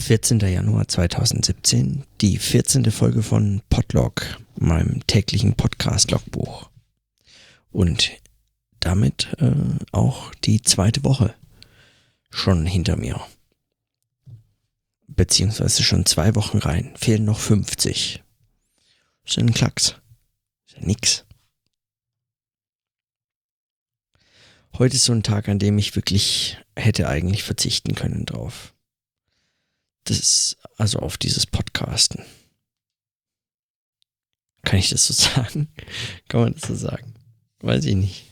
14. Januar 2017, die 14. Folge von Podlog, meinem täglichen Podcast-Logbuch. Und damit äh, auch die zweite Woche schon hinter mir. Beziehungsweise schon zwei Wochen rein. Fehlen noch 50. Das ist ein Klacks. Ist ja nix. Heute ist so ein Tag, an dem ich wirklich hätte eigentlich verzichten können drauf. Das also auf dieses Podcasten. Kann ich das so sagen? Kann man das so sagen? Weiß ich nicht.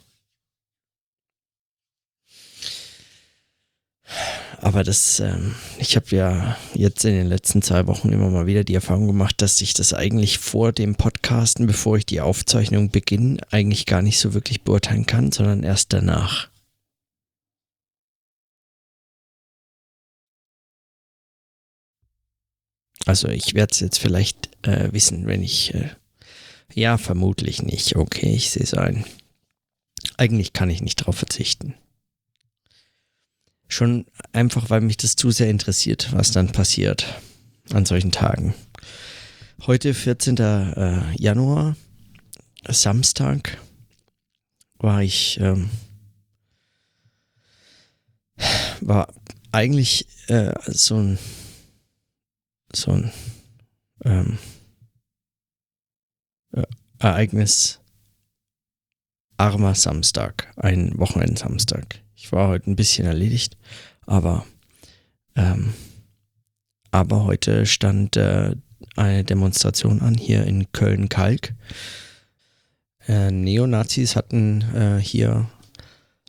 Aber das, ähm, ich habe ja jetzt in den letzten zwei Wochen immer mal wieder die Erfahrung gemacht, dass ich das eigentlich vor dem Podcasten, bevor ich die Aufzeichnung beginne, eigentlich gar nicht so wirklich beurteilen kann, sondern erst danach. Also ich werde es jetzt vielleicht äh, wissen, wenn ich... Äh, ja, vermutlich nicht. Okay, ich sehe es ein. Eigentlich kann ich nicht drauf verzichten. Schon einfach, weil mich das zu sehr interessiert, was dann passiert an solchen Tagen. Heute, 14. Äh, Januar, Samstag, war ich, ähm, war eigentlich äh, so ein so ein ähm, äh, Ereignis armer Samstag, ein Wochenendsamstag. Ich war heute ein bisschen erledigt, aber ähm, aber heute stand äh, eine Demonstration an hier in Köln-Kalk. Äh, Neonazis hatten äh, hier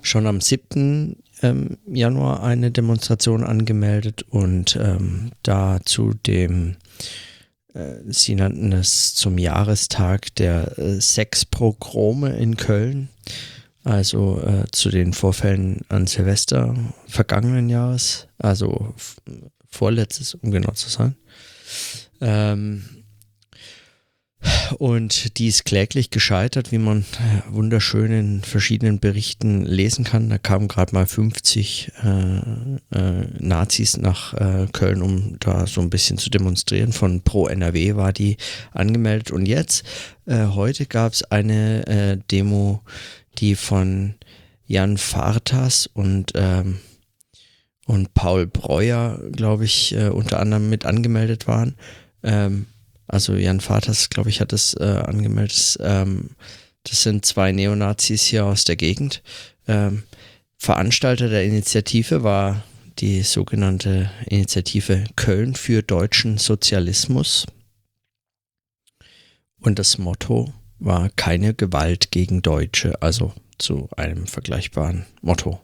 schon am 7 ähm, Januar eine Demonstration angemeldet und ähm, da zu dem, äh, sie nannten es zum Jahrestag der äh, Sexpogrome in Köln, also äh, zu den Vorfällen an Silvester vergangenen Jahres, also vorletztes, um genau zu sein. Ähm, und die ist kläglich gescheitert, wie man äh, wunderschön in verschiedenen Berichten lesen kann. Da kamen gerade mal 50 äh, äh, Nazis nach äh, Köln, um da so ein bisschen zu demonstrieren. Von Pro NRW war die angemeldet. Und jetzt, äh, heute gab es eine äh, Demo, die von Jan Fartas und ähm, und Paul Breuer, glaube ich, unter anderem mit angemeldet waren. Ähm, also Jan Vaters, glaube ich, hat es äh, angemeldet. Ähm, das sind zwei Neonazis hier aus der Gegend. Ähm, Veranstalter der Initiative war die sogenannte Initiative Köln für deutschen Sozialismus. Und das Motto war keine Gewalt gegen Deutsche, also zu einem vergleichbaren Motto.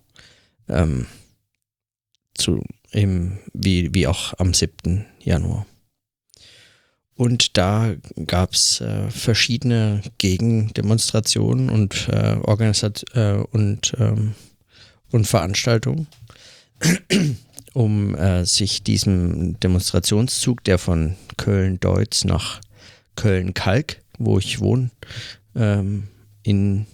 Ähm, zu eben wie, wie auch am 7. Januar. Und da gab es äh, verschiedene Gegendemonstrationen und, äh, Organisat äh, und, ähm, und Veranstaltungen, um äh, sich diesem Demonstrationszug, der von Köln-Deutz nach Köln-Kalk, wo ich wohne, ähm, in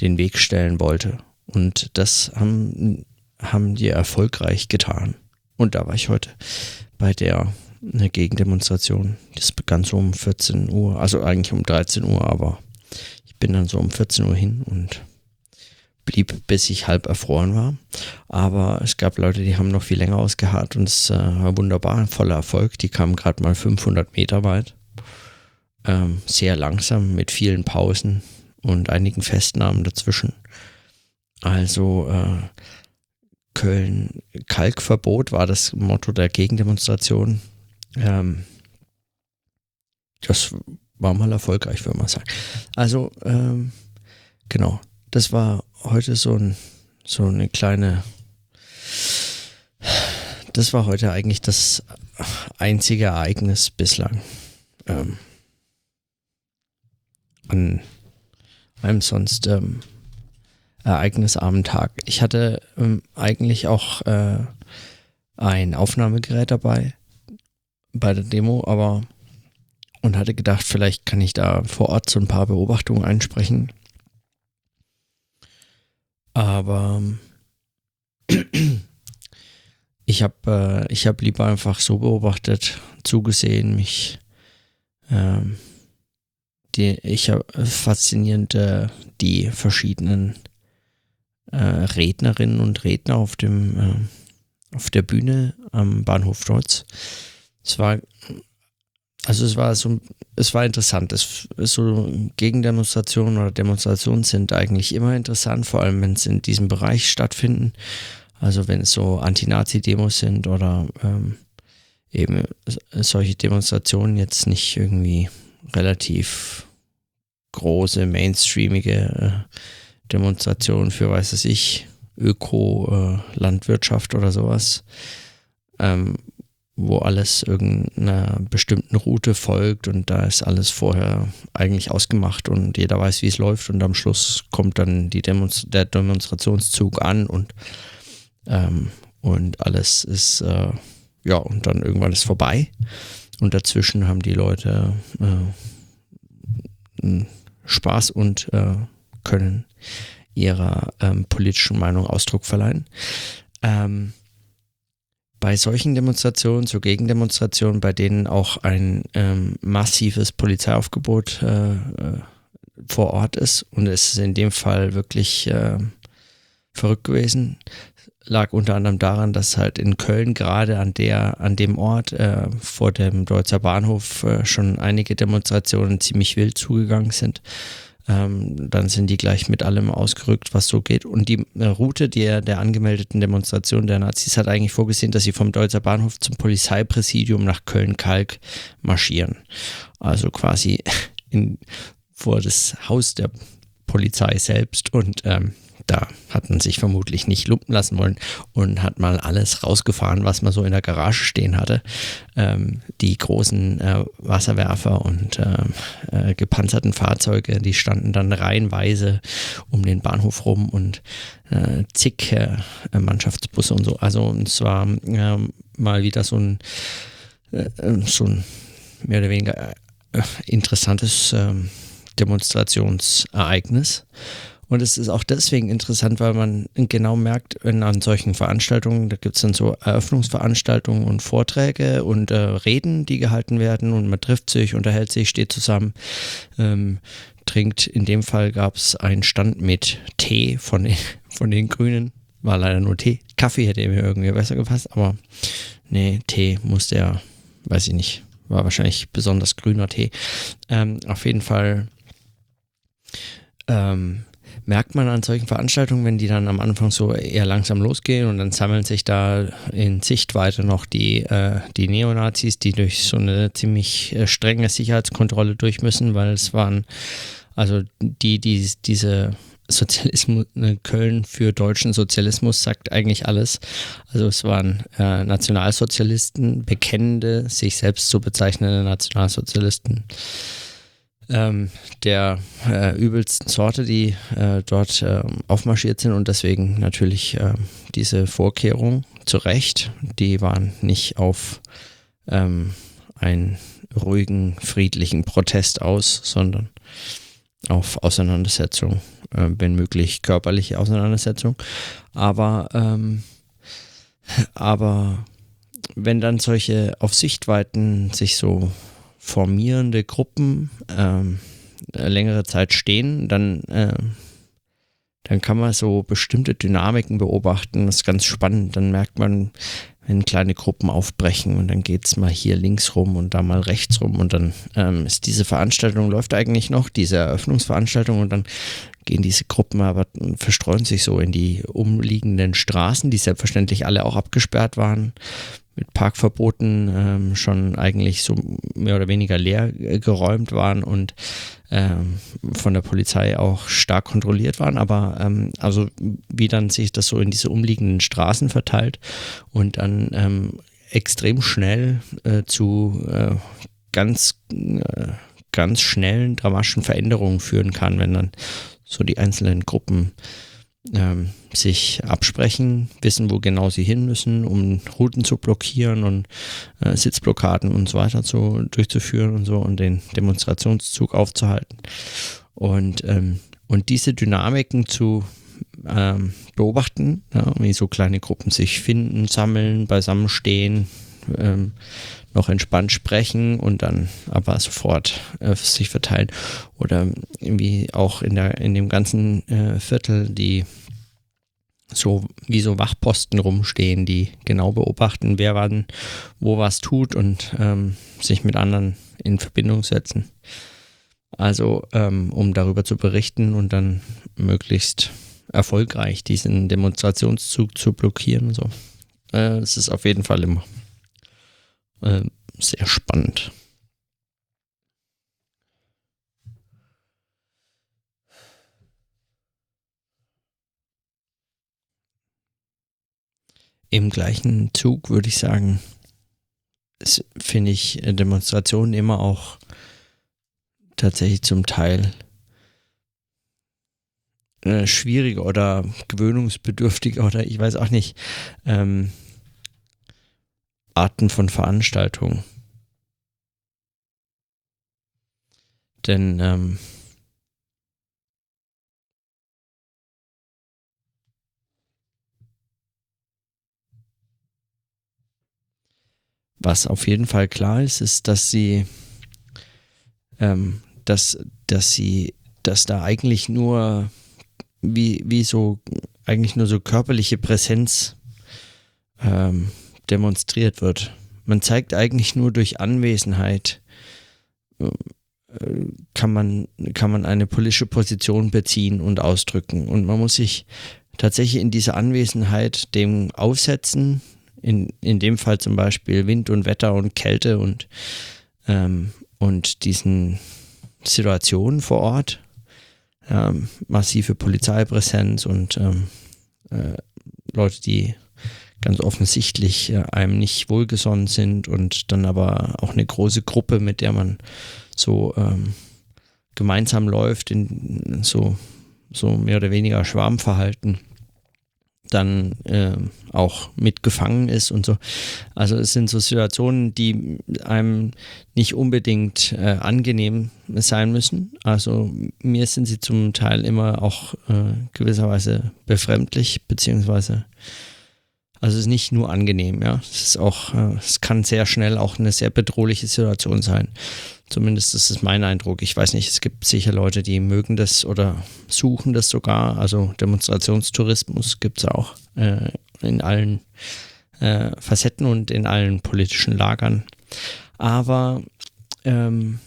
den Weg stellen wollte. Und das haben, haben die erfolgreich getan. Und da war ich heute bei der eine Gegendemonstration. Das begann so um 14 Uhr, also eigentlich um 13 Uhr, aber ich bin dann so um 14 Uhr hin und blieb, bis ich halb erfroren war. Aber es gab Leute, die haben noch viel länger ausgeharrt und es äh, war wunderbar, voller Erfolg. Die kamen gerade mal 500 Meter weit. Ähm, sehr langsam mit vielen Pausen und einigen Festnahmen dazwischen. Also äh, Köln Kalkverbot war das Motto der Gegendemonstration. Ähm, das war mal erfolgreich, würde man sagen. Also, ähm, genau, das war heute so, ein, so eine kleine, das war heute eigentlich das einzige Ereignis bislang. Ähm, an einem sonst ähm, ereignisarmen Tag. Ich hatte ähm, eigentlich auch äh, ein Aufnahmegerät dabei bei der Demo, aber und hatte gedacht, vielleicht kann ich da vor Ort so ein paar Beobachtungen einsprechen. Aber ich habe äh, hab lieber einfach so beobachtet, zugesehen, mich ähm, die, ich habe faszinierend äh, die verschiedenen äh, Rednerinnen und Redner auf dem äh, auf der Bühne am Bahnhof Deutz. Es war also es war so, es war interessant. Es, so Gegendemonstrationen oder Demonstrationen sind eigentlich immer interessant, vor allem wenn es in diesem Bereich stattfinden. Also wenn es so Anti-Nazi-Demos sind oder ähm, eben solche Demonstrationen jetzt nicht irgendwie relativ große, mainstreamige äh, Demonstrationen für, weiß es ich, Öko-Landwirtschaft äh, oder sowas, ähm, wo alles irgendeiner bestimmten Route folgt und da ist alles vorher eigentlich ausgemacht und jeder weiß, wie es läuft und am Schluss kommt dann Demonst der Demonstrationszug an und, ähm, und alles ist, äh, ja, und dann irgendwann ist vorbei und dazwischen haben die Leute äh, Spaß und äh, können ihrer ähm, politischen Meinung Ausdruck verleihen. Ähm, bei solchen Demonstrationen, so Gegendemonstrationen, bei denen auch ein ähm, massives Polizeiaufgebot äh, äh, vor Ort ist. Und es ist in dem Fall wirklich äh, verrückt gewesen, lag unter anderem daran, dass halt in Köln gerade an der, an dem Ort äh, vor dem Deutzer Bahnhof äh, schon einige Demonstrationen ziemlich wild zugegangen sind ähm, dann sind die gleich mit allem ausgerückt, was so geht. Und die äh, Route der, der angemeldeten Demonstration der Nazis hat eigentlich vorgesehen, dass sie vom Deutzer Bahnhof zum Polizeipräsidium nach Köln-Kalk marschieren. Also quasi in, vor das Haus der Polizei selbst und ähm, da hat man sich vermutlich nicht lumpen lassen wollen und hat mal alles rausgefahren, was man so in der Garage stehen hatte. Ähm, die großen äh, Wasserwerfer und äh, äh, gepanzerten Fahrzeuge, die standen dann reihenweise um den Bahnhof rum und äh, zig äh, Mannschaftsbusse und so. Also es war ähm, mal wieder so ein, äh, so ein mehr oder weniger interessantes ähm, Demonstrationsereignis. Und es ist auch deswegen interessant, weil man genau merkt, wenn an solchen Veranstaltungen, da gibt es dann so Eröffnungsveranstaltungen und Vorträge und äh, Reden, die gehalten werden und man trifft sich, unterhält sich, steht zusammen, ähm, trinkt. In dem Fall gab es einen Stand mit Tee von den, von den Grünen. War leider nur Tee. Kaffee hätte mir irgendwie besser gepasst, aber nee, Tee musste ja, weiß ich nicht, war wahrscheinlich besonders grüner Tee. Ähm, auf jeden Fall ähm, merkt man an solchen Veranstaltungen, wenn die dann am Anfang so eher langsam losgehen und dann sammeln sich da in Sichtweite noch die, äh, die Neonazis, die durch so eine ziemlich äh, strenge Sicherheitskontrolle durch müssen, weil es waren, also die, die diese Sozialismus, ne, Köln für deutschen Sozialismus sagt eigentlich alles. Also es waren äh, Nationalsozialisten, bekennende, sich selbst so bezeichnende Nationalsozialisten ähm, der äh, übelsten Sorte, die äh, dort äh, aufmarschiert sind und deswegen natürlich ähm, diese Vorkehrungen zu Recht, die waren nicht auf ähm, einen ruhigen, friedlichen Protest aus, sondern auf Auseinandersetzung, äh, wenn möglich körperliche Auseinandersetzung. Aber, ähm, aber wenn dann solche auf Sichtweiten sich so formierende Gruppen ähm, längere Zeit stehen, dann, äh, dann kann man so bestimmte Dynamiken beobachten. Das ist ganz spannend. Dann merkt man, wenn kleine Gruppen aufbrechen und dann geht es mal hier links rum und da mal rechts rum und dann ähm, ist diese Veranstaltung, läuft eigentlich noch, diese Eröffnungsveranstaltung und dann gehen diese Gruppen aber verstreuen sich so in die umliegenden Straßen, die selbstverständlich alle auch abgesperrt waren mit Parkverboten ähm, schon eigentlich so mehr oder weniger leer geräumt waren und ähm, von der Polizei auch stark kontrolliert waren, aber ähm, also wie dann sich das so in diese umliegenden Straßen verteilt und dann ähm, extrem schnell äh, zu äh, ganz äh, ganz schnellen dramatischen Veränderungen führen kann, wenn dann so die einzelnen Gruppen ähm, sich absprechen, wissen, wo genau sie hin müssen, um Routen zu blockieren und äh, Sitzblockaden und so weiter zu, durchzuführen und so und den Demonstrationszug aufzuhalten. Und, ähm, und diese Dynamiken zu ähm, beobachten, ja, wie so kleine Gruppen sich finden, sammeln, beisammenstehen, ähm, noch entspannt sprechen und dann aber sofort äh, sich verteilen. Oder irgendwie auch in, der, in dem ganzen äh, Viertel die so wie so Wachposten rumstehen, die genau beobachten, wer wann wo was tut und ähm, sich mit anderen in Verbindung setzen. Also um ähm, darüber zu berichten und dann möglichst erfolgreich diesen Demonstrationszug zu blockieren. So. Äh, es ist auf jeden Fall immer äh, sehr spannend. Im gleichen Zug würde ich sagen, finde ich Demonstrationen immer auch tatsächlich zum Teil äh, schwieriger oder gewöhnungsbedürftiger oder ich weiß auch nicht ähm, Arten von Veranstaltungen. Denn ähm, was auf jeden Fall klar ist, ist, dass sie, ähm, dass, dass sie, dass da eigentlich nur wie, wie so, eigentlich nur so körperliche Präsenz ähm, demonstriert wird. Man zeigt eigentlich nur durch Anwesenheit, äh, kann man, kann man eine politische Position beziehen und ausdrücken. Und man muss sich tatsächlich in dieser Anwesenheit dem aussetzen, in, in dem Fall zum Beispiel Wind und Wetter und Kälte und, ähm, und diesen Situationen vor Ort ähm, massive Polizeipräsenz und ähm, äh, Leute, die ganz offensichtlich äh, einem nicht wohlgesonnen sind und dann aber auch eine große Gruppe, mit der man so ähm, gemeinsam läuft, in so, so mehr oder weniger Schwarmverhalten dann äh, auch mitgefangen ist und so. Also es sind so Situationen, die einem nicht unbedingt äh, angenehm sein müssen. Also mir sind sie zum Teil immer auch äh, gewisserweise befremdlich, beziehungsweise also es ist nicht nur angenehm, ja. Es ist auch, äh, es kann sehr schnell auch eine sehr bedrohliche Situation sein. Zumindest ist es mein Eindruck. Ich weiß nicht, es gibt sicher Leute, die mögen das oder suchen das sogar. Also Demonstrationstourismus gibt es auch äh, in allen äh, Facetten und in allen politischen Lagern. Aber, ähm,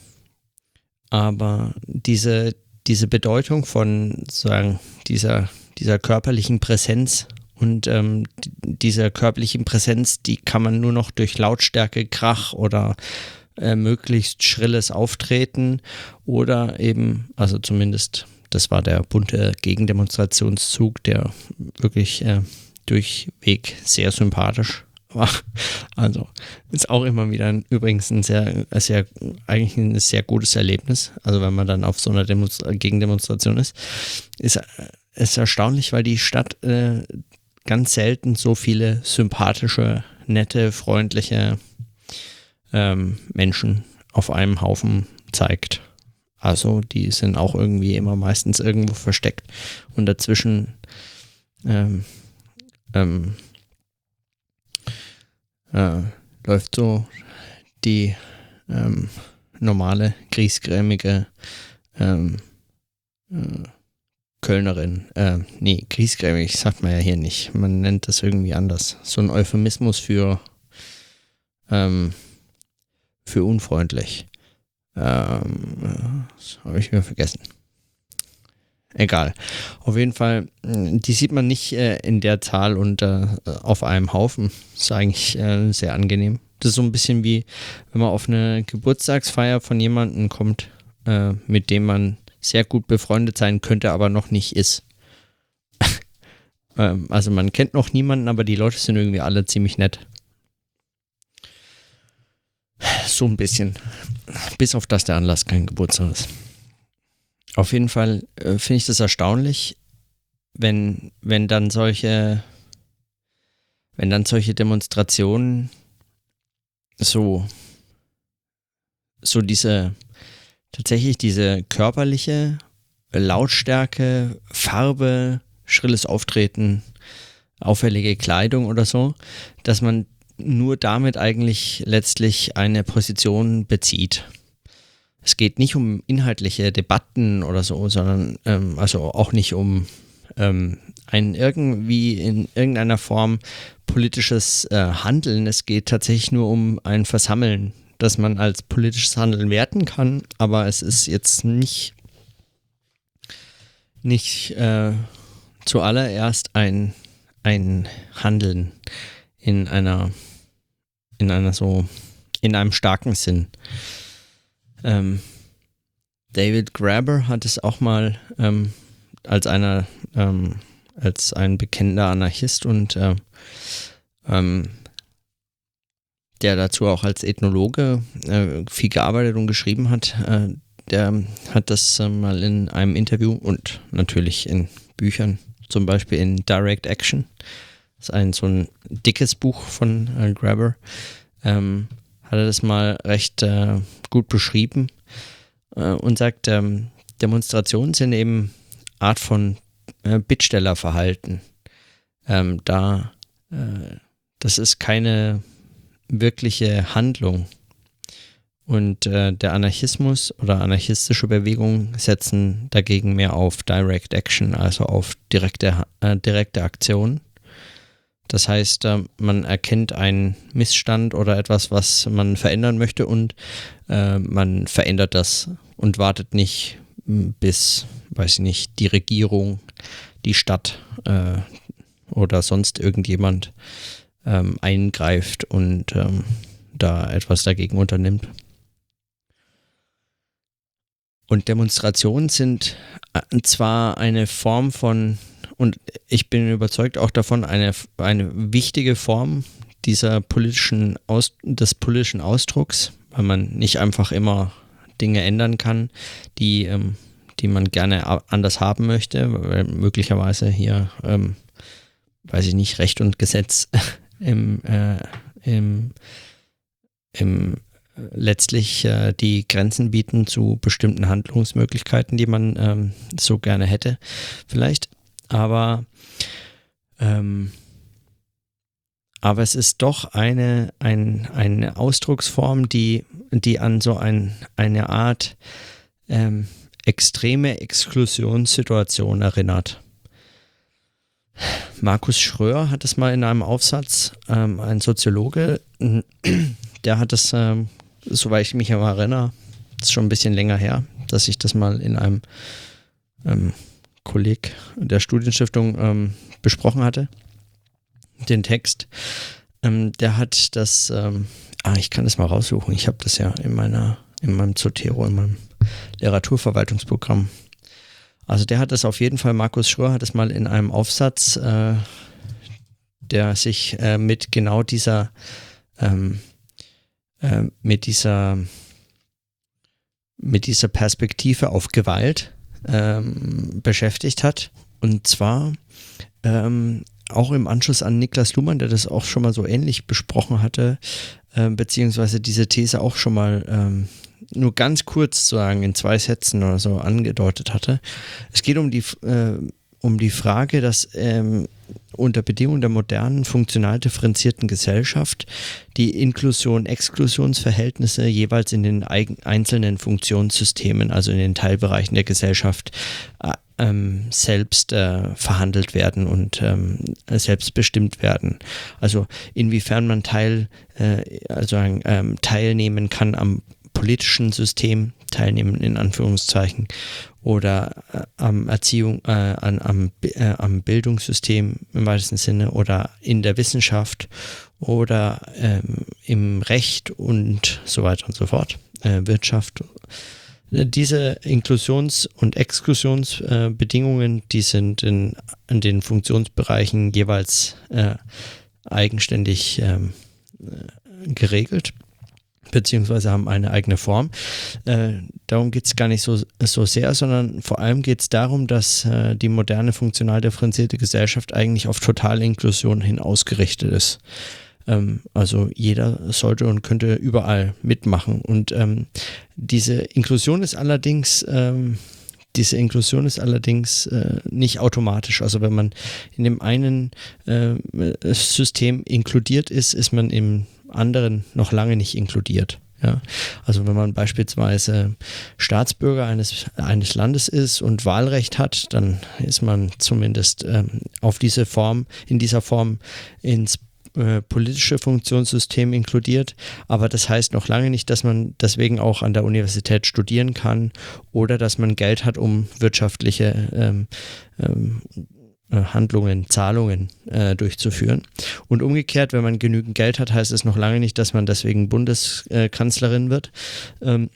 aber diese, diese Bedeutung von sagen, dieser, dieser körperlichen Präsenz und ähm, dieser körperlichen Präsenz, die kann man nur noch durch Lautstärke, Krach oder äh, möglichst schrilles Auftreten oder eben, also zumindest, das war der bunte Gegendemonstrationszug, der wirklich äh, durchweg sehr sympathisch war. Also ist auch immer wieder ein, übrigens ein sehr, sehr, eigentlich ein sehr gutes Erlebnis. Also wenn man dann auf so einer Demonstra Gegendemonstration ist, ist, ist erstaunlich, weil die Stadt äh, ganz selten so viele sympathische, nette, freundliche ähm, Menschen auf einem Haufen zeigt. Also die sind auch irgendwie immer meistens irgendwo versteckt und dazwischen ähm, ähm, äh, läuft so die ähm, normale, griesgrämige ähm, äh, Kölnerin. Äh, nee, griesgrämig sagt man ja hier nicht. Man nennt das irgendwie anders. So ein Euphemismus für ähm, für unfreundlich. Ähm, das habe ich mir vergessen. Egal. Auf jeden Fall, die sieht man nicht äh, in der Zahl und äh, auf einem Haufen. Ist eigentlich äh, sehr angenehm. Das ist so ein bisschen wie, wenn man auf eine Geburtstagsfeier von jemandem kommt, äh, mit dem man sehr gut befreundet sein könnte, aber noch nicht ist. ähm, also man kennt noch niemanden, aber die Leute sind irgendwie alle ziemlich nett. So ein bisschen. Bis auf das der Anlass kein Geburtstag ist. Auf jeden Fall äh, finde ich das erstaunlich, wenn, wenn dann solche, wenn dann solche Demonstrationen so, so diese, tatsächlich diese körperliche Lautstärke, Farbe, schrilles Auftreten, auffällige Kleidung oder so, dass man nur damit eigentlich letztlich eine Position bezieht. Es geht nicht um inhaltliche Debatten oder so, sondern ähm, also auch nicht um ähm, ein irgendwie in irgendeiner Form politisches äh, Handeln. Es geht tatsächlich nur um ein Versammeln, das man als politisches Handeln werten kann, aber es ist jetzt nicht, nicht äh, zuallererst ein, ein Handeln in einer, in einer so, in einem starken Sinn. Ähm, David Graber hat es auch mal ähm, als einer, ähm, als ein bekennender Anarchist und äh, der dazu auch als Ethnologe äh, viel gearbeitet und geschrieben hat, äh, der hat das äh, mal in einem Interview und natürlich in Büchern, zum Beispiel in Direct Action, ist ein so ein dickes Buch von äh, Grabber, ähm, hat er das mal recht äh, gut beschrieben äh, und sagt, ähm, Demonstrationen sind eben Art von Bittstellerverhalten. Ähm, da, das ist keine wirkliche Handlung. Und äh, der Anarchismus oder anarchistische Bewegungen setzen dagegen mehr auf Direct Action, also auf direkte, äh, direkte Aktion. Das heißt, äh, man erkennt einen Missstand oder etwas, was man verändern möchte und äh, man verändert das und wartet nicht bis, weiß ich nicht, die Regierung, die Stadt äh, oder sonst irgendjemand ähm, eingreift und ähm, da etwas dagegen unternimmt. Und Demonstrationen sind zwar eine Form von, und ich bin überzeugt auch davon, eine, eine wichtige Form dieser politischen Aus, des politischen Ausdrucks, weil man nicht einfach immer Dinge ändern kann, die, ähm, die man gerne anders haben möchte, weil möglicherweise hier, ähm, weiß ich nicht, Recht und Gesetz im, äh, im, im äh, letztlich äh, die Grenzen bieten zu bestimmten Handlungsmöglichkeiten, die man ähm, so gerne hätte, vielleicht. Aber, ähm, aber es ist doch eine, ein, eine Ausdrucksform, die, die an so ein, eine Art ähm, extreme Exklusionssituation erinnert. Markus Schröer hat es mal in einem Aufsatz, ähm, ein Soziologe, der hat es, ähm, soweit ich mich erinnere, ist schon ein bisschen länger her, dass ich das mal in einem ähm, Kolleg der Studienstiftung ähm, besprochen hatte, den Text. Ähm, der hat das, ähm, ah, ich kann das mal raussuchen, ich habe das ja in meiner, in meinem Zotero, in meinem Literaturverwaltungsprogramm also der hat es auf jeden Fall, Markus Schröer hat es mal in einem Aufsatz, äh, der sich äh, mit genau dieser, ähm, äh, mit dieser, mit dieser Perspektive auf Gewalt ähm, beschäftigt hat. Und zwar ähm, auch im Anschluss an Niklas Luhmann, der das auch schon mal so ähnlich besprochen hatte, äh, beziehungsweise diese These auch schon mal ähm, nur ganz kurz sagen, in zwei Sätzen oder so angedeutet hatte. Es geht um die, äh, um die Frage, dass ähm, unter Bedingungen der modernen, funktional differenzierten Gesellschaft die Inklusion-Exklusionsverhältnisse jeweils in den einzelnen Funktionssystemen, also in den Teilbereichen der Gesellschaft, äh, ähm, selbst äh, verhandelt werden und ähm, selbst bestimmt werden. Also inwiefern man Teil, äh, also ähm, teilnehmen kann am politischen System teilnehmen, in Anführungszeichen, oder äh, am Erziehung, äh, an, am, äh, am Bildungssystem im weitesten Sinne oder in der Wissenschaft oder ähm, im Recht und so weiter und so fort, äh, Wirtschaft. Diese Inklusions- und Exklusionsbedingungen, die sind in, in, den Funktionsbereichen jeweils äh, eigenständig ähm, äh, geregelt beziehungsweise haben eine eigene Form. Äh, darum geht es gar nicht so, so sehr, sondern vor allem geht es darum, dass äh, die moderne funktional differenzierte Gesellschaft eigentlich auf totale Inklusion hin ausgerichtet ist. Ähm, also jeder sollte und könnte überall mitmachen. Und ähm, diese Inklusion ist allerdings ähm, diese Inklusion ist allerdings äh, nicht automatisch. Also wenn man in dem einen äh, System inkludiert ist, ist man im anderen noch lange nicht inkludiert. Ja, also wenn man beispielsweise Staatsbürger eines, eines Landes ist und Wahlrecht hat, dann ist man zumindest ähm, auf diese Form, in dieser Form ins äh, politische Funktionssystem inkludiert, aber das heißt noch lange nicht, dass man deswegen auch an der Universität studieren kann oder dass man Geld hat, um wirtschaftliche ähm, ähm, äh, Handlungen, Zahlungen äh, durchzuführen. Und umgekehrt, wenn man genügend Geld hat, heißt es noch lange nicht, dass man deswegen Bundeskanzlerin wird. Ähm,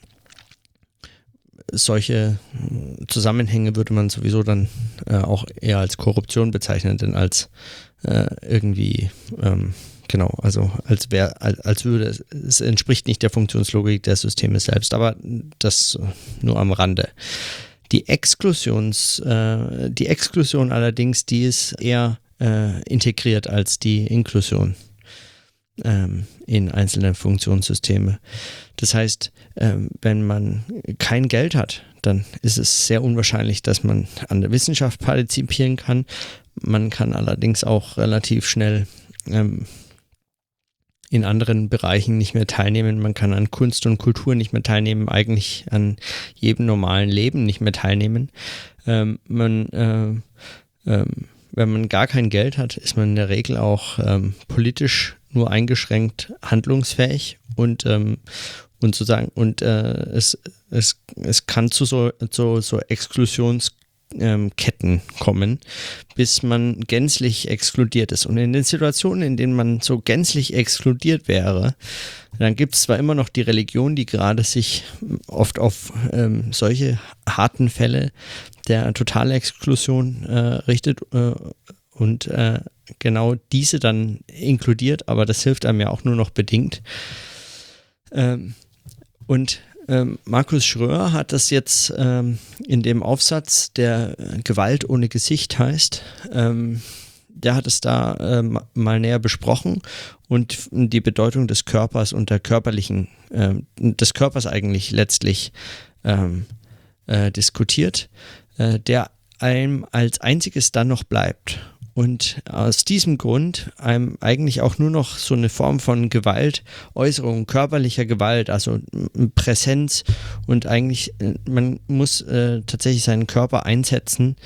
solche Zusammenhänge würde man sowieso dann äh, auch eher als Korruption bezeichnen, denn als äh, irgendwie, ähm, genau, also als, wär, als, als würde es, es entspricht nicht der Funktionslogik der Systeme selbst, aber das nur am Rande. Die Exklusions, äh, die Exklusion allerdings, die ist eher äh, integriert als die Inklusion ähm, in einzelne Funktionssysteme. Das heißt, ähm, wenn man kein Geld hat, dann ist es sehr unwahrscheinlich, dass man an der Wissenschaft partizipieren kann. Man kann allerdings auch relativ schnell ähm, in anderen Bereichen nicht mehr teilnehmen. Man kann an Kunst und Kultur nicht mehr teilnehmen, eigentlich an jedem normalen Leben nicht mehr teilnehmen. Ähm, man, äh, ähm, wenn man gar kein Geld hat, ist man in der Regel auch ähm, politisch nur eingeschränkt handlungsfähig und ähm, und sozusagen und äh, es, es, es kann zu so, so, so Exklusions ähm, Ketten kommen, bis man gänzlich exkludiert ist. Und in den Situationen, in denen man so gänzlich exkludiert wäre, dann gibt es zwar immer noch die Religion, die gerade sich oft auf ähm, solche harten Fälle der totalen Exklusion äh, richtet äh, und äh, genau diese dann inkludiert, aber das hilft einem ja auch nur noch bedingt. Ähm, und ähm, Markus Schröer hat das jetzt ähm, in dem Aufsatz, der Gewalt ohne Gesicht heißt, ähm, der hat es da ähm, mal näher besprochen und die Bedeutung des Körpers und der körperlichen, äh, des Körpers eigentlich letztlich ähm, äh, diskutiert, äh, der einem als einziges dann noch bleibt. Und aus diesem Grund einem eigentlich auch nur noch so eine Form von Gewalt, Äußerung, körperlicher Gewalt, also Präsenz und eigentlich, äh, man muss äh, tatsächlich seinen Körper einsetzen,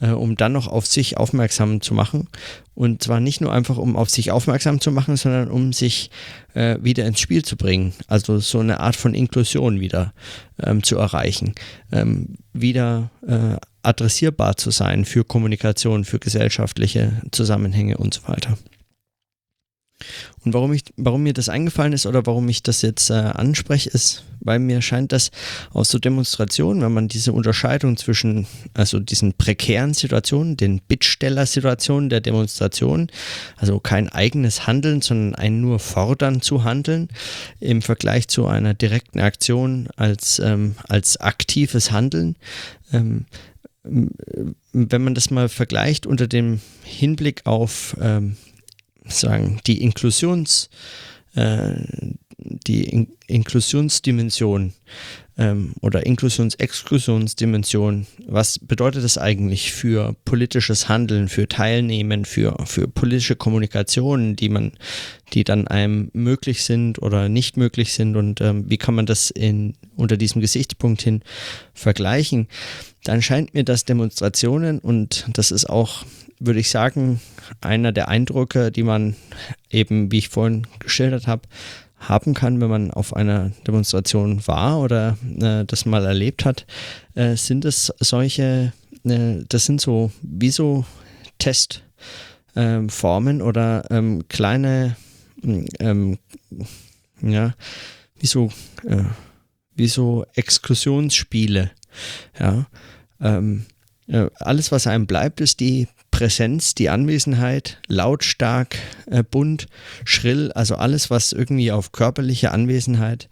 äh, um dann noch auf sich aufmerksam zu machen. Und zwar nicht nur einfach, um auf sich aufmerksam zu machen, sondern um sich äh, wieder ins Spiel zu bringen. Also so eine Art von Inklusion wieder ähm, zu erreichen. Ähm, wieder äh, adressierbar zu sein für Kommunikation, für gesellschaftliche Zusammenhänge und so weiter. Und warum, ich, warum mir das eingefallen ist oder warum ich das jetzt äh, anspreche, ist, weil mir scheint, dass aus so Demonstrationen, wenn man diese Unterscheidung zwischen, also diesen prekären Situationen, den Bittsteller-Situationen der Demonstration, also kein eigenes Handeln, sondern ein nur Fordern zu handeln, im Vergleich zu einer direkten Aktion als, ähm, als aktives Handeln, ähm, wenn man das mal vergleicht unter dem Hinblick auf ähm, sagen die Inklusions äh, die In Inklusionsdimension ähm, oder Inklusions-Exklusionsdimension, was bedeutet das eigentlich für politisches Handeln, für Teilnehmen, für, für politische Kommunikation, die man, die dann einem möglich sind oder nicht möglich sind und ähm, wie kann man das in, unter diesem Gesichtspunkt hin vergleichen? Dann scheint mir, dass Demonstrationen und das ist auch, würde ich sagen, einer der Eindrücke, die man eben, wie ich vorhin geschildert habe, haben kann, wenn man auf einer Demonstration war oder äh, das mal erlebt hat, äh, sind es solche, äh, das sind so wie so Testformen ähm, oder ähm, kleine, ähm, ja, wie so, äh, wie so Exkursionsspiele, ja. Ähm, äh, alles, was einem bleibt, ist die Präsenz, die Anwesenheit, lautstark, äh, bunt, schrill, also alles, was irgendwie auf körperliche Anwesenheit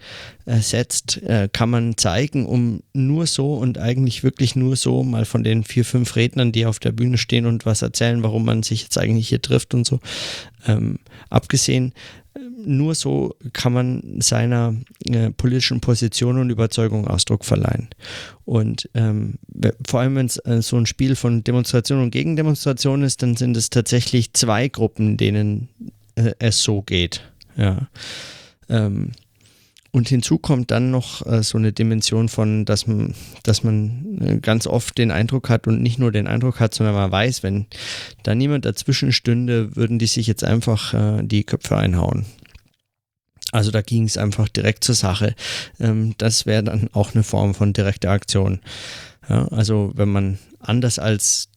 äh, setzt, äh, kann man zeigen, um nur so und eigentlich wirklich nur so mal von den vier, fünf Rednern, die auf der Bühne stehen und was erzählen, warum man sich jetzt eigentlich hier trifft und so, Ähm, abgesehen, nur so kann man seiner äh, politischen Position und Überzeugung Ausdruck verleihen. Und ähm, vor allem, wenn es äh, so ein Spiel von Demonstration und Gegendemonstration ist, dann sind es tatsächlich zwei Gruppen, denen äh, es so geht. Ja. Ähm, und hinzu kommt dann noch äh, so eine Dimension von, dass man, dass man äh, ganz oft den Eindruck hat und nicht nur den Eindruck hat, sondern man weiß, wenn da niemand dazwischen stünde, würden die sich jetzt einfach äh, die Köpfe einhauen. Also da ging es einfach direkt zur Sache. Ähm, das wäre dann auch eine Form von direkter Aktion. Ja, also wenn man anders als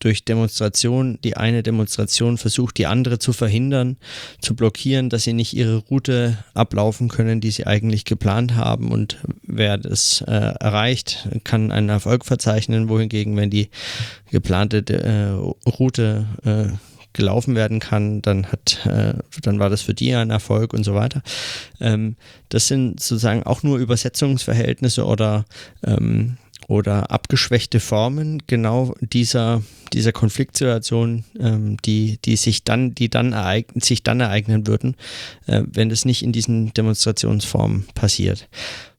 durch Demonstration, die eine Demonstration versucht, die andere zu verhindern, zu blockieren, dass sie nicht ihre Route ablaufen können, die sie eigentlich geplant haben. Und wer das äh, erreicht, kann einen Erfolg verzeichnen, wohingegen, wenn die geplante äh, Route äh, gelaufen werden kann, dann hat, äh, dann war das für die ein Erfolg und so weiter. Ähm, das sind sozusagen auch nur Übersetzungsverhältnisse oder ähm, oder abgeschwächte Formen genau dieser, dieser Konfliktsituation, ähm, die, die sich dann, die dann ereignen, sich dann ereignen würden, äh, wenn es nicht in diesen Demonstrationsformen passiert.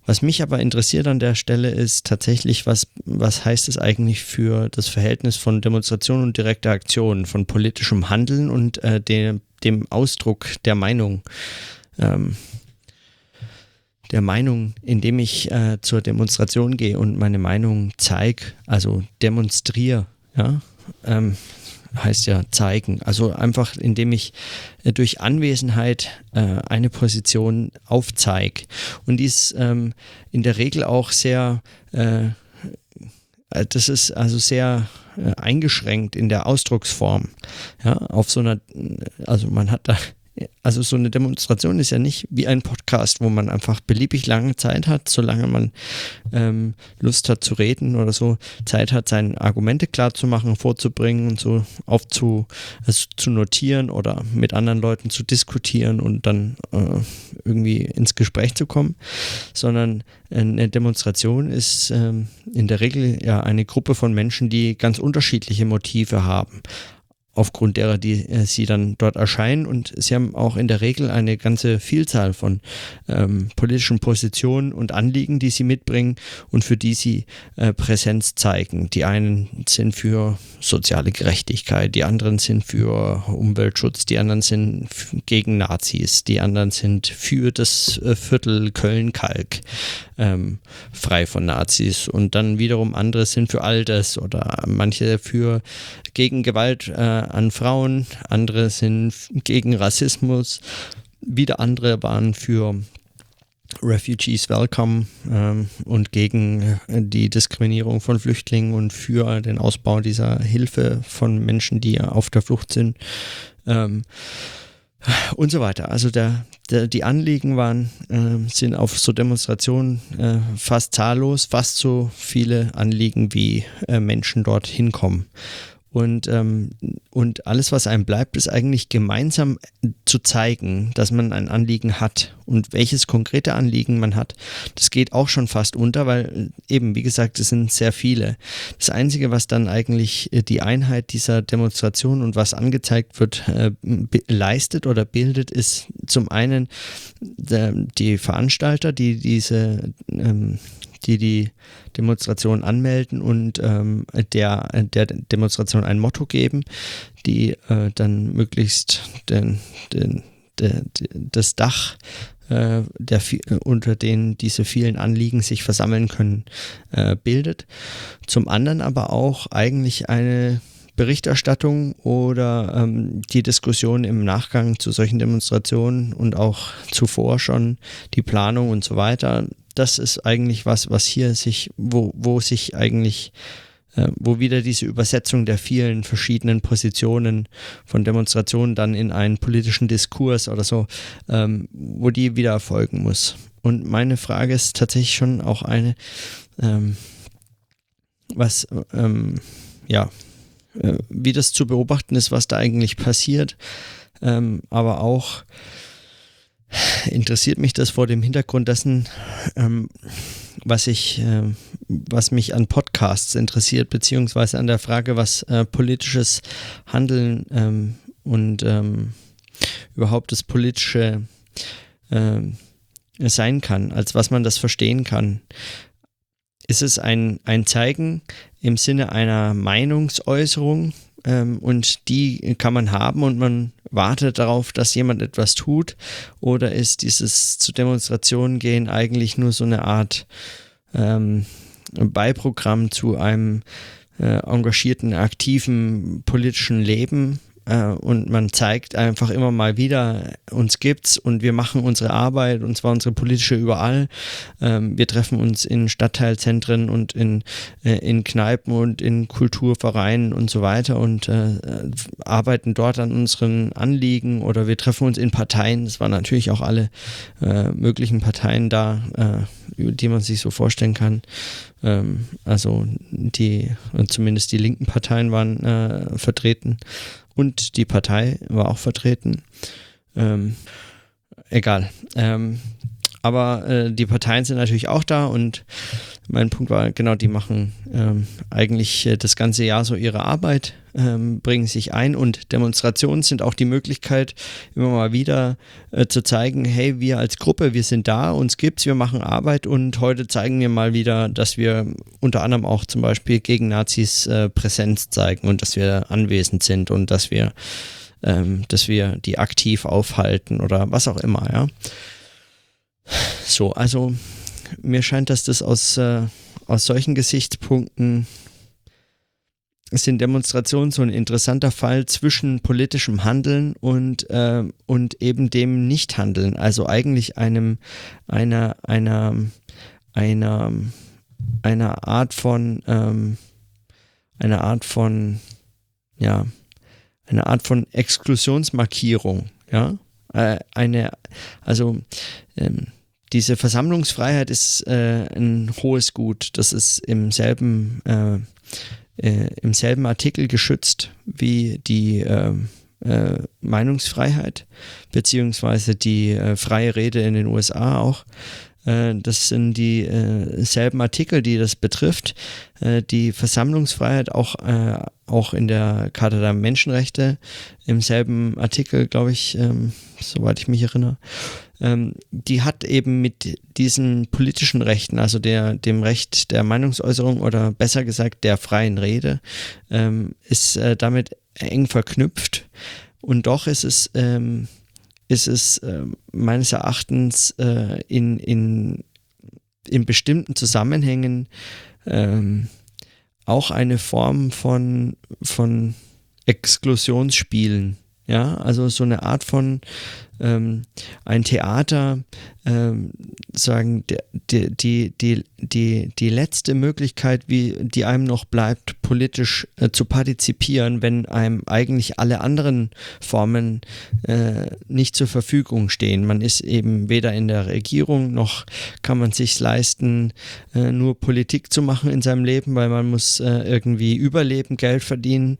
Was mich aber interessiert an der Stelle ist tatsächlich, was, was heißt es eigentlich für das Verhältnis von Demonstration und direkter Aktion, von politischem Handeln und äh, dem, dem Ausdruck der Meinung. Ähm, der Meinung, indem ich äh, zur Demonstration gehe und meine Meinung zeige, also demonstriere, ja, ähm, heißt ja zeigen. Also einfach, indem ich äh, durch Anwesenheit äh, eine Position aufzeige. Und dies ähm, in der Regel auch sehr, äh das ist also sehr äh, eingeschränkt in der Ausdrucksform. Ja, auf so einer, also man hat da also so eine Demonstration ist ja nicht wie ein Podcast, wo man einfach beliebig lange Zeit hat, solange man ähm, Lust hat zu reden oder so, Zeit hat, seine Argumente klar zu machen, vorzubringen und so aufzu, also zu notieren oder mit anderen Leuten zu diskutieren und dann äh, irgendwie ins Gespräch zu kommen, sondern eine Demonstration ist ähm, in der Regel ja eine Gruppe von Menschen, die ganz unterschiedliche Motive haben aufgrund derer, die äh, sie dann dort erscheinen. Und sie haben auch in der Regel eine ganze Vielzahl von ähm, politischen Positionen und Anliegen, die sie mitbringen und für die sie äh, Präsenz zeigen. Die einen sind für soziale Gerechtigkeit, die anderen sind für Umweltschutz, die anderen sind gegen Nazis, die anderen sind für das äh, Viertel Köln-Kalk ähm, frei von Nazis und dann wiederum andere sind für all das oder manche für gegen Gewalt äh, an Frauen, andere sind gegen Rassismus, wieder andere waren für Refugees Welcome ähm, und gegen äh, die Diskriminierung von Flüchtlingen und für den Ausbau dieser Hilfe von Menschen, die auf der Flucht sind. Ähm, und so weiter. Also der, der, die Anliegen waren, äh, sind auf so Demonstrationen äh, fast zahllos, fast so viele Anliegen wie äh, Menschen dort hinkommen. Und, ähm, und alles, was einem bleibt, ist eigentlich gemeinsam zu zeigen, dass man ein Anliegen hat. Und welches konkrete Anliegen man hat, das geht auch schon fast unter, weil eben, wie gesagt, es sind sehr viele. Das Einzige, was dann eigentlich äh, die Einheit dieser Demonstration und was angezeigt wird, äh, leistet oder bildet, ist zum einen der, die Veranstalter, die diese ähm, die die Demonstration anmelden und ähm, der, der Demonstration ein Motto geben, die äh, dann möglichst den, den, den, das Dach äh, der, unter denen diese vielen Anliegen sich versammeln können, äh, bildet. Zum anderen aber auch eigentlich eine Berichterstattung oder ähm, die Diskussion im Nachgang zu solchen Demonstrationen und auch zuvor schon die Planung und so weiter das ist eigentlich was, was hier sich, wo, wo sich eigentlich, äh, wo wieder diese Übersetzung der vielen verschiedenen Positionen von Demonstrationen dann in einen politischen Diskurs oder so, ähm, wo die wieder erfolgen muss. Und meine Frage ist tatsächlich schon auch eine, ähm, was, ähm, ja, äh, wie das zu beobachten ist, was da eigentlich passiert, ähm, aber auch, interessiert mich das vor dem Hintergrund dessen, ähm, was ich, äh, was mich an Podcasts interessiert, beziehungsweise an der Frage, was äh, politisches Handeln ähm, und ähm, überhaupt das Politische äh, sein kann, als was man das verstehen kann. Ist es ein, ein Zeigen im Sinne einer Meinungsäußerung ähm, und die kann man haben und man wartet darauf, dass jemand etwas tut? Oder ist dieses zu Demonstrationen gehen eigentlich nur so eine Art ähm, Beiprogramm zu einem äh, engagierten, aktiven politischen Leben? Äh, und man zeigt einfach immer mal wieder, uns gibt's und wir machen unsere Arbeit und zwar unsere politische überall. Ähm, wir treffen uns in Stadtteilzentren und in, äh, in Kneipen und in Kulturvereinen und so weiter und äh, arbeiten dort an unseren Anliegen oder wir treffen uns in Parteien. Es waren natürlich auch alle möglichen Parteien da, die man sich so vorstellen kann. Ähm, also die, zumindest die linken Parteien waren äh, vertreten und die Partei war auch vertreten. Ähm, egal. Ähm, aber äh, die Parteien sind natürlich auch da und mein Punkt war, genau, die machen ähm, eigentlich äh, das ganze Jahr so ihre Arbeit, ähm, bringen sich ein und Demonstrationen sind auch die Möglichkeit, immer mal wieder äh, zu zeigen, hey, wir als Gruppe, wir sind da, uns gibt's, wir machen Arbeit und heute zeigen wir mal wieder, dass wir unter anderem auch zum Beispiel gegen Nazis äh, Präsenz zeigen und dass wir anwesend sind und dass wir, ähm, dass wir die aktiv aufhalten oder was auch immer, ja. So, also mir scheint, dass das aus, äh, aus solchen Gesichtspunkten sind Demonstrationen so ein interessanter Fall zwischen politischem Handeln und, äh, und eben dem Nichthandeln. Also eigentlich einem, einer, einer, einer, einer Art von, ähm, einer Art von, ja, eine Art von Exklusionsmarkierung, ja, äh, eine, also ähm, diese Versammlungsfreiheit ist äh, ein hohes Gut. Das ist im selben, äh, äh, im selben Artikel geschützt wie die ähm, äh, Meinungsfreiheit, beziehungsweise die äh, freie Rede in den USA auch. Äh, das sind dieselben Artikel, die das betrifft. die Versammlungsfreiheit auch, auch in der Charta der Menschenrechte, im selben Artikel, glaube ich, ähm, soweit ich mich erinnere ähm, die hat eben mit diesen politischen Rechten, also der, dem Recht der Meinungsäußerung oder besser gesagt der freien Rede, ähm, ist äh, damit eng verknüpft. Und doch ist es, ähm, ist es äh, meines Erachtens äh, in, in, in bestimmten Zusammenhängen ähm, auch eine Form von, von Exklusionsspielen. Ja, also so eine Art von ähm, ein Theater ähm, sagen, die, die, die, die, die letzte Möglichkeit, wie die einem noch bleibt, politisch äh, zu partizipieren, wenn einem eigentlich alle anderen Formen äh, nicht zur Verfügung stehen. Man ist eben weder in der Regierung noch kann man sich leisten, äh, nur Politik zu machen in seinem Leben, weil man muss äh, irgendwie überleben, Geld verdienen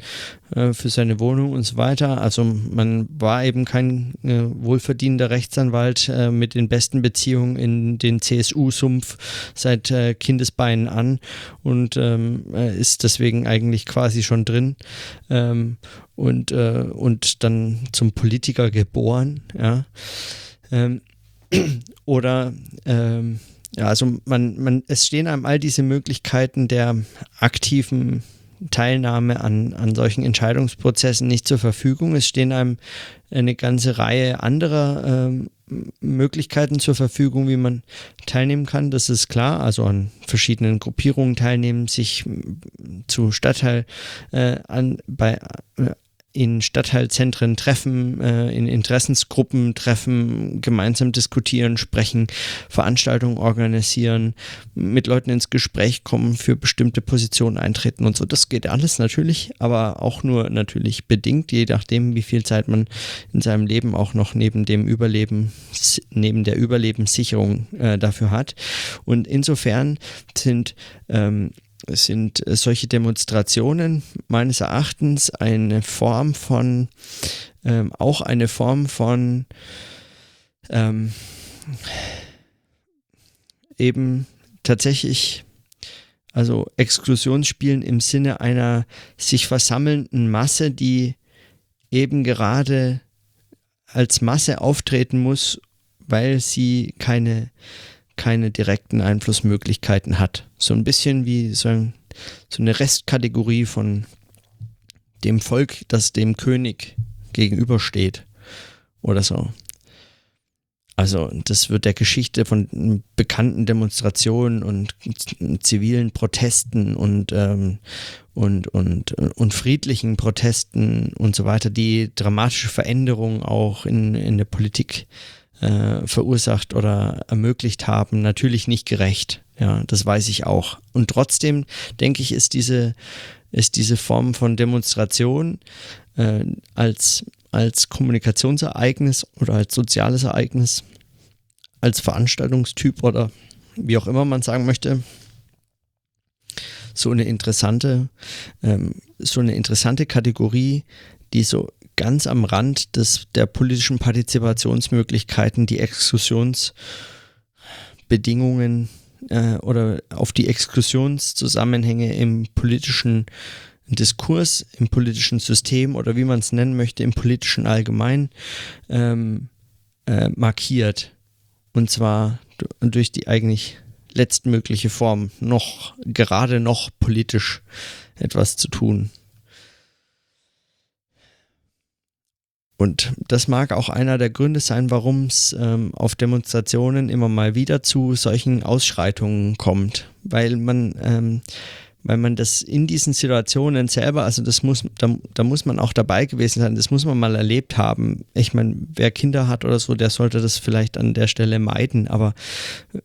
äh, für seine Wohnung und so weiter. Also man war eben kein äh, wohlverdienender Rechtsanwalt mit den besten besten Beziehung in den CSU-Sumpf seit äh, Kindesbeinen an und ähm, äh, ist deswegen eigentlich quasi schon drin ähm, und, äh, und dann zum Politiker geboren. Ja. Ähm, oder ähm, ja, also man, man, es stehen einem all diese Möglichkeiten der aktiven Teilnahme an, an solchen Entscheidungsprozessen nicht zur Verfügung. Es stehen einem eine ganze Reihe anderer ähm, Möglichkeiten zur Verfügung, wie man teilnehmen kann. Das ist klar. Also an verschiedenen Gruppierungen teilnehmen, sich zu Stadtteil äh, an, bei, äh, in Stadtteilzentren treffen, äh, in Interessensgruppen treffen, gemeinsam diskutieren, sprechen, Veranstaltungen organisieren, mit Leuten ins Gespräch kommen, für bestimmte Positionen eintreten und so. Das geht alles natürlich, aber auch nur natürlich bedingt, je nachdem, wie viel Zeit man in seinem Leben auch noch neben dem Überleben, neben der Überlebenssicherung äh, dafür hat. Und insofern sind ähm, sind äh, solche Demonstrationen meines Erachtens eine Form von, ähm, auch eine Form von ähm, eben tatsächlich, also Exklusionsspielen im Sinne einer sich versammelnden Masse, die eben gerade als Masse auftreten muss, weil sie keine, keine direkten Einflussmöglichkeiten hat. So ein bisschen wie so, ein, so eine Restkategorie von dem Volk, das dem König gegenübersteht oder so. Also das wird der Geschichte von bekannten Demonstrationen und zivilen Protesten und, ähm, und, und, und friedlichen Protesten und so weiter, die dramatische Veränderungen auch in, in der Politik äh, verursacht oder ermöglicht haben, natürlich nicht gerecht. Ja, das weiß ich auch. Und trotzdem denke ich, ist diese, ist diese Form von Demonstration äh, als als Kommunikationsereignis oder als soziales Ereignis, als Veranstaltungstyp oder wie auch immer man sagen möchte, so eine interessante, ähm, so eine interessante Kategorie, die so ganz am Rand des, der politischen Partizipationsmöglichkeiten die Exklusionsbedingungen äh, oder auf die Exklusionszusammenhänge im politischen Diskurs, im politischen System oder wie man es nennen möchte, im politischen Allgemein ähm, äh, markiert. Und zwar durch die eigentlich letztmögliche Form, noch gerade noch politisch etwas zu tun. Und das mag auch einer der Gründe sein, warum es ähm, auf Demonstrationen immer mal wieder zu solchen Ausschreitungen kommt, weil man ähm, weil man das in diesen Situationen selber, also das muss, da, da muss man auch dabei gewesen sein, das muss man mal erlebt haben. Ich meine, wer Kinder hat oder so, der sollte das vielleicht an der Stelle meiden, aber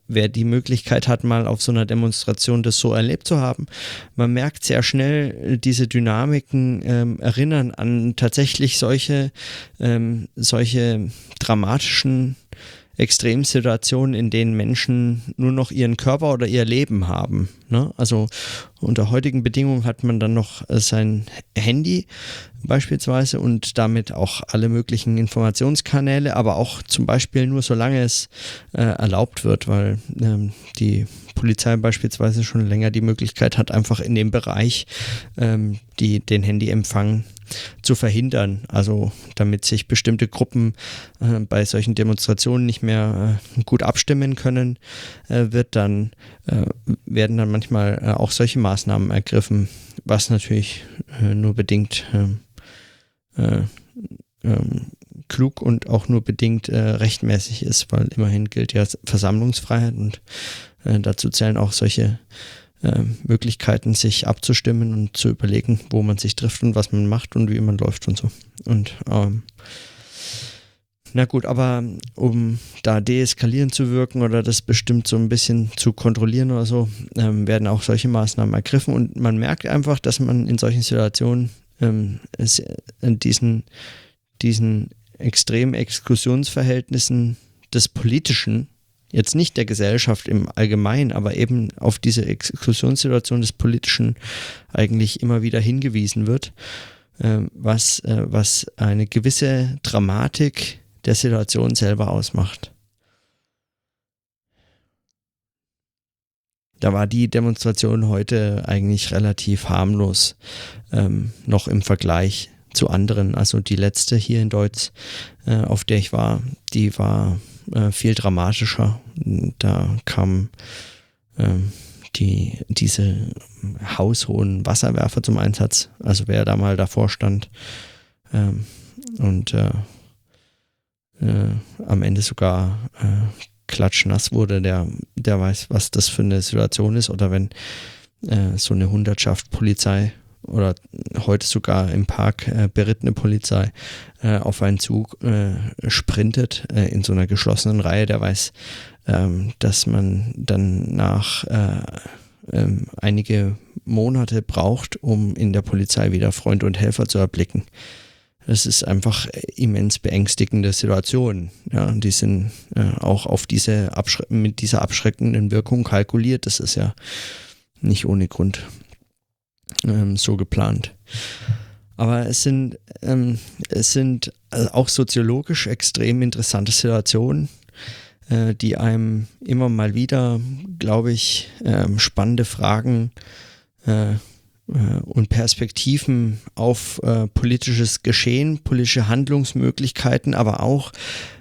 wer die Möglichkeit hat, mal auf so einer Demonstration das so erlebt zu haben, man merkt sehr schnell, diese Dynamiken ähm, erinnern an tatsächlich solche, ähm, solche dramatischen Extremsituationen, in denen Menschen nur noch ihren Körper oder ihr Leben haben. Ne? Also unter heutigen Bedingungen hat man dann noch äh, sein Handy beispielsweise und damit auch alle möglichen Informationskanäle, aber auch zum Beispiel nur solange es äh, erlaubt wird, weil ähm, die Polizei beispielsweise schon länger die Möglichkeit hat, einfach in dem Bereich ähm, die, den Handyempfang zu verhindern. Also damit sich bestimmte Gruppen äh, bei solchen Demonstrationen nicht mehr äh, gut abstimmen können, äh, wird dann, äh, werden dann manchmal äh, auch solche Maßnahmen ergriffen, was natürlich äh, nur bedingt ähm, ähm, klug und auch nur bedingt rechtmäßig ist, weil immerhin gilt ja Versammlungsfreiheit und dazu zählen auch solche äh, Möglichkeiten, sich abzustimmen und zu überlegen, wo man sich trifft und was man macht und wie man läuft und so. Und ähm, na gut, aber um da deeskalierend zu wirken oder das bestimmt so ein bisschen zu kontrollieren oder so, ähm, werden auch solche Maßnahmen ergriffen und man merkt einfach, dass man in solchen Situationen ähm, in diesen, diesen extremen Exklusionsverhältnissen des Politischen jetzt nicht der Gesellschaft im Allgemeinen, aber eben auf diese Exklusionssituation des Politischen eigentlich immer wieder hingewiesen wird, äh, was, äh, was eine gewisse Dramatik der Situation selber ausmacht. Da war die Demonstration heute eigentlich relativ harmlos, ähm, noch im Vergleich zu anderen. Also die letzte hier in Deutsch, äh, auf der ich war, die war äh, viel dramatischer. Da kam ähm, die, diese haushohen Wasserwerfer zum Einsatz. Also wer da mal davor stand ähm, und äh, äh, am Ende sogar äh, klatschnass wurde, der, der weiß, was das für eine Situation ist. Oder wenn äh, so eine Hundertschaft Polizei oder heute sogar im Park äh, berittene Polizei äh, auf einen Zug äh, sprintet äh, in so einer geschlossenen Reihe, der weiß, ähm, dass man dann nach äh, ähm, einige Monate braucht, um in der Polizei wieder Freund und Helfer zu erblicken. Das ist einfach immens beängstigende Situation. Ja, die sind äh, auch auf diese mit dieser abschreckenden Wirkung kalkuliert. Das ist ja nicht ohne Grund ähm, so geplant. Aber es sind, ähm, es sind also auch soziologisch extrem interessante Situationen, äh, die einem immer mal wieder, glaube ich, ähm, spannende Fragen äh, äh, und Perspektiven auf äh, politisches Geschehen, politische Handlungsmöglichkeiten, aber auch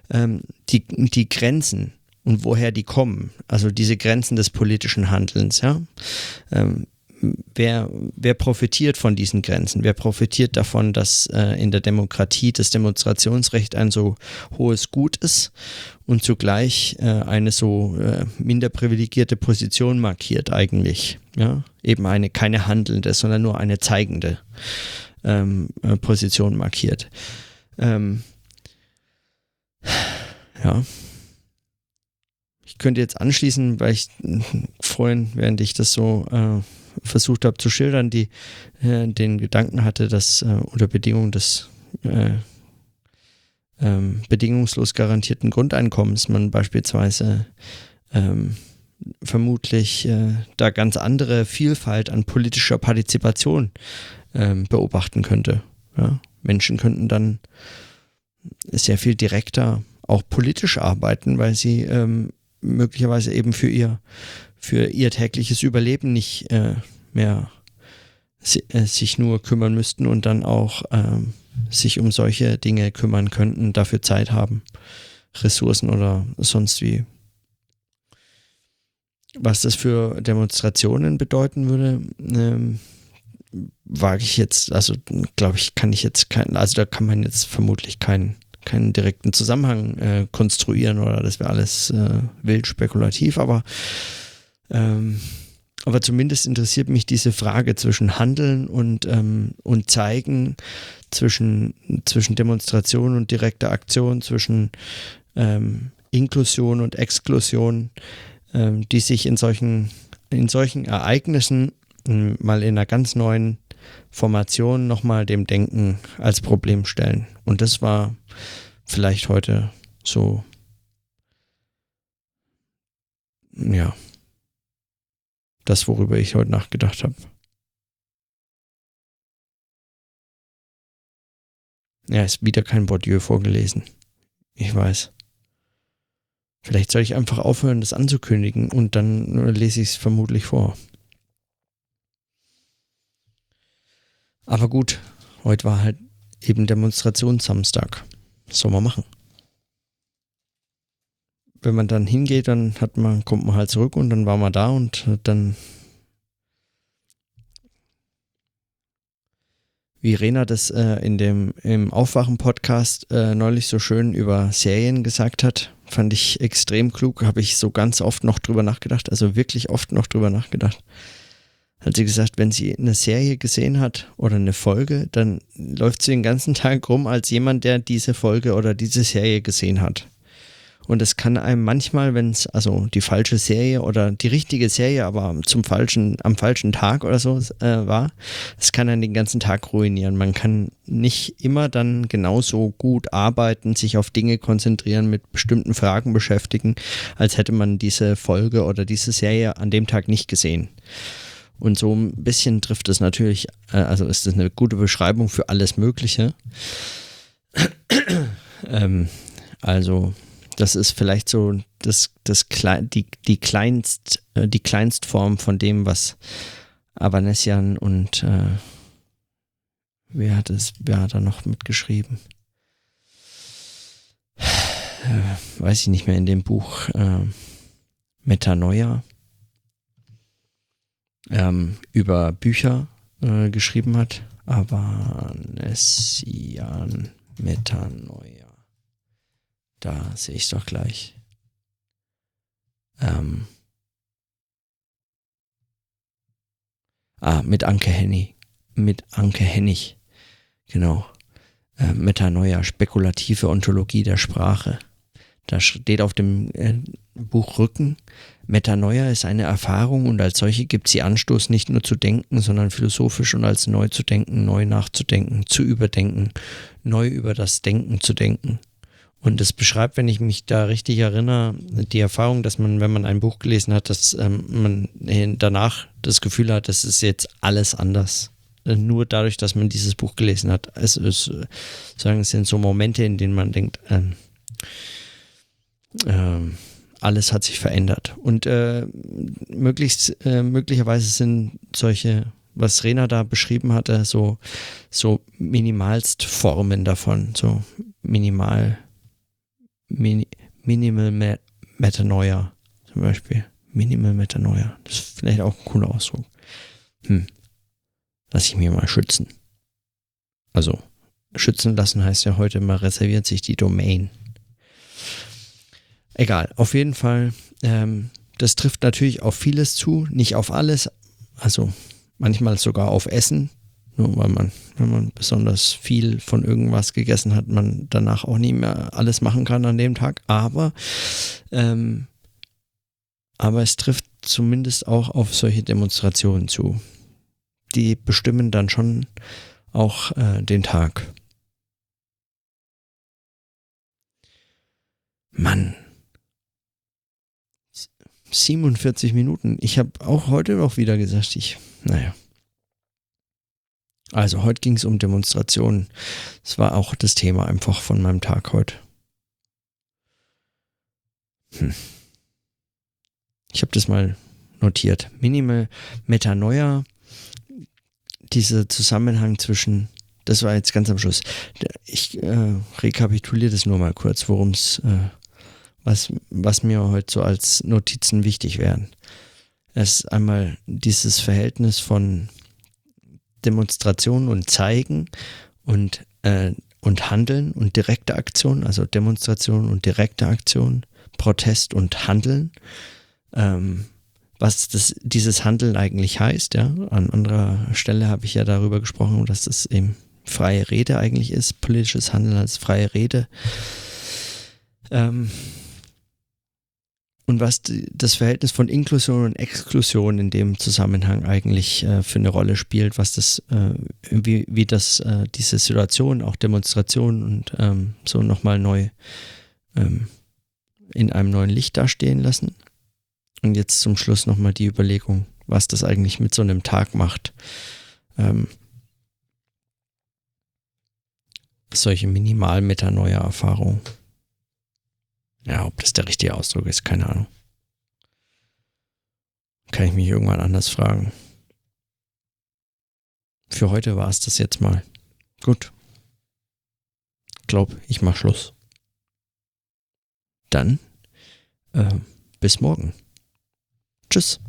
ähm, die, die Grenzen und woher die kommen. Also diese Grenzen des politischen Handelns, ja. Ähm, wer, wer profitiert von diesen Grenzen? Wer profitiert davon, dass äh, in der Demokratie das Demonstrationsrecht ein so hohes Gut ist und zugleich äh, eine so äh, minder privilegierte Position markiert eigentlich? Ja? Eben eine keine handelnde, sondern nur eine zeigende ähm, äh, Position markiert. Ähm, ja. Ich könnte jetzt anschließen, weil ich vorhin, während ich das so äh, versucht habe zu schildern, die äh, den Gedanken hatte, dass äh, unter Bedingungen des äh, ähm, bedingungslos garantierten Grundeinkommens man beispielsweise ähm, vermutlich äh, da ganz andere Vielfalt an politischer Partizipation ähm, beobachten könnte. Ja? Menschen könnten dann sehr viel direkter auch politisch arbeiten, weil sie ähm, möglicherweise eben für ihr für ihr tägliches Überleben nicht äh, mehr si äh, sich nur kümmern müssten und dann auch ähm, sich um solche Dinge kümmern könnten, dafür Zeit haben, Ressourcen oder sonst wie. Was das für Demonstrationen bedeuten würde, ähm, wage ich jetzt, also glaube ich, kann ich jetzt keinen, also da kann man jetzt vermutlich keinen keinen direkten Zusammenhang äh, konstruieren oder das wäre alles äh, wild spekulativ, aber ähm, aber zumindest interessiert mich diese Frage zwischen Handeln und, ähm, und Zeigen, zwischen, zwischen Demonstration und direkter Aktion, zwischen ähm, Inklusion und Exklusion, ähm, die sich in solchen, in solchen Ereignissen ähm, mal in einer ganz neuen Formation nochmal dem Denken als Problem stellen. Und das war vielleicht heute so, ja, das, worüber ich heute nachgedacht habe. Ja, ist wieder kein Bourdieu vorgelesen. Ich weiß. Vielleicht soll ich einfach aufhören, das anzukündigen und dann lese ich es vermutlich vor. Aber gut, heute war halt eben Demonstrationssamstag. Was soll man machen? Wenn man dann hingeht, dann hat man, kommt man halt zurück und dann war man da und dann wie Rena das äh, in dem im Aufwachen-Podcast äh, neulich so schön über Serien gesagt hat, fand ich extrem klug, habe ich so ganz oft noch drüber nachgedacht, also wirklich oft noch drüber nachgedacht. Hat sie gesagt, wenn sie eine Serie gesehen hat oder eine Folge, dann läuft sie den ganzen Tag rum als jemand, der diese Folge oder diese Serie gesehen hat. Und es kann einem manchmal, wenn es also die falsche Serie oder die richtige Serie, aber zum falschen, am falschen Tag oder so äh, war, es kann einen den ganzen Tag ruinieren. Man kann nicht immer dann genauso gut arbeiten, sich auf Dinge konzentrieren, mit bestimmten Fragen beschäftigen, als hätte man diese Folge oder diese Serie an dem Tag nicht gesehen. Und so ein bisschen trifft es natürlich, äh, also ist das eine gute Beschreibung für alles Mögliche. ähm, also das ist vielleicht so das, das, die, die, kleinst, äh, die Kleinstform von dem, was Avanesian und äh, wer hat es, wer hat da noch mitgeschrieben? Äh, weiß ich nicht mehr in dem Buch äh, Metanoia ähm, über Bücher äh, geschrieben hat. Avanesian Metanoia. Da sehe ich es doch gleich. Ähm. Ah, mit Anke Hennig. Mit Anke Hennig. Genau. Äh, Metanoia, spekulative Ontologie der Sprache. Da steht auf dem äh, Buchrücken, Metanoia ist eine Erfahrung und als solche gibt sie Anstoß, nicht nur zu denken, sondern philosophisch und als neu zu denken, neu nachzudenken, zu überdenken, neu über das Denken zu denken. Und es beschreibt, wenn ich mich da richtig erinnere, die Erfahrung, dass man, wenn man ein Buch gelesen hat, dass ähm, man danach das Gefühl hat, das ist jetzt alles anders. Nur dadurch, dass man dieses Buch gelesen hat. Es ist, sagen, es sind so Momente, in denen man denkt, ähm, ähm, alles hat sich verändert. Und äh, möglichst, äh, möglicherweise sind solche was Rena da beschrieben hatte, so, so minimalst Formen davon, so minimal, mini, minimal Me Metanoia zum Beispiel. Minimal Metanoia. Das ist vielleicht auch ein cooler Ausdruck. Hm. Lass ich mir mal schützen. Also, schützen lassen heißt ja heute, man reserviert sich die Domain. Egal, auf jeden Fall, ähm, das trifft natürlich auf vieles zu, nicht auf alles, also manchmal sogar auf Essen, nur weil man, wenn man besonders viel von irgendwas gegessen hat, man danach auch nicht mehr alles machen kann an dem Tag. Aber, ähm, aber es trifft zumindest auch auf solche Demonstrationen zu. Die bestimmen dann schon auch äh, den Tag. Mann, 47 Minuten. Ich habe auch heute noch wieder gesagt, ich, naja. Also heute ging es um Demonstrationen. Das war auch das Thema einfach von meinem Tag heute. Hm. Ich habe das mal notiert. Minimal Metanoia, dieser Zusammenhang zwischen, das war jetzt ganz am Schluss. Ich äh, rekapituliere das nur mal kurz, worum es äh, was, was mir heute so als Notizen wichtig wären. Es ist einmal dieses Verhältnis von Demonstration und Zeigen und, äh, und Handeln und direkte Aktion, also Demonstration und direkte Aktion, Protest und Handeln. Ähm, was das, dieses Handeln eigentlich heißt, ja. An anderer Stelle habe ich ja darüber gesprochen, dass es eben freie Rede eigentlich ist, politisches Handeln als freie Rede. Ähm, und was das Verhältnis von Inklusion und Exklusion in dem Zusammenhang eigentlich äh, für eine Rolle spielt, was das, äh, wie, wie das äh, diese Situation, auch Demonstrationen und ähm, so nochmal neu ähm, in einem neuen Licht dastehen lassen. Und jetzt zum Schluss nochmal die Überlegung, was das eigentlich mit so einem Tag macht. Ähm, solche Minimal-Metanoia-Erfahrungen. Ja, ob das der richtige Ausdruck ist, keine Ahnung. Kann ich mich irgendwann anders fragen. Für heute war es das jetzt mal. Gut. Glaub, ich mach Schluss. Dann äh, bis morgen. Tschüss.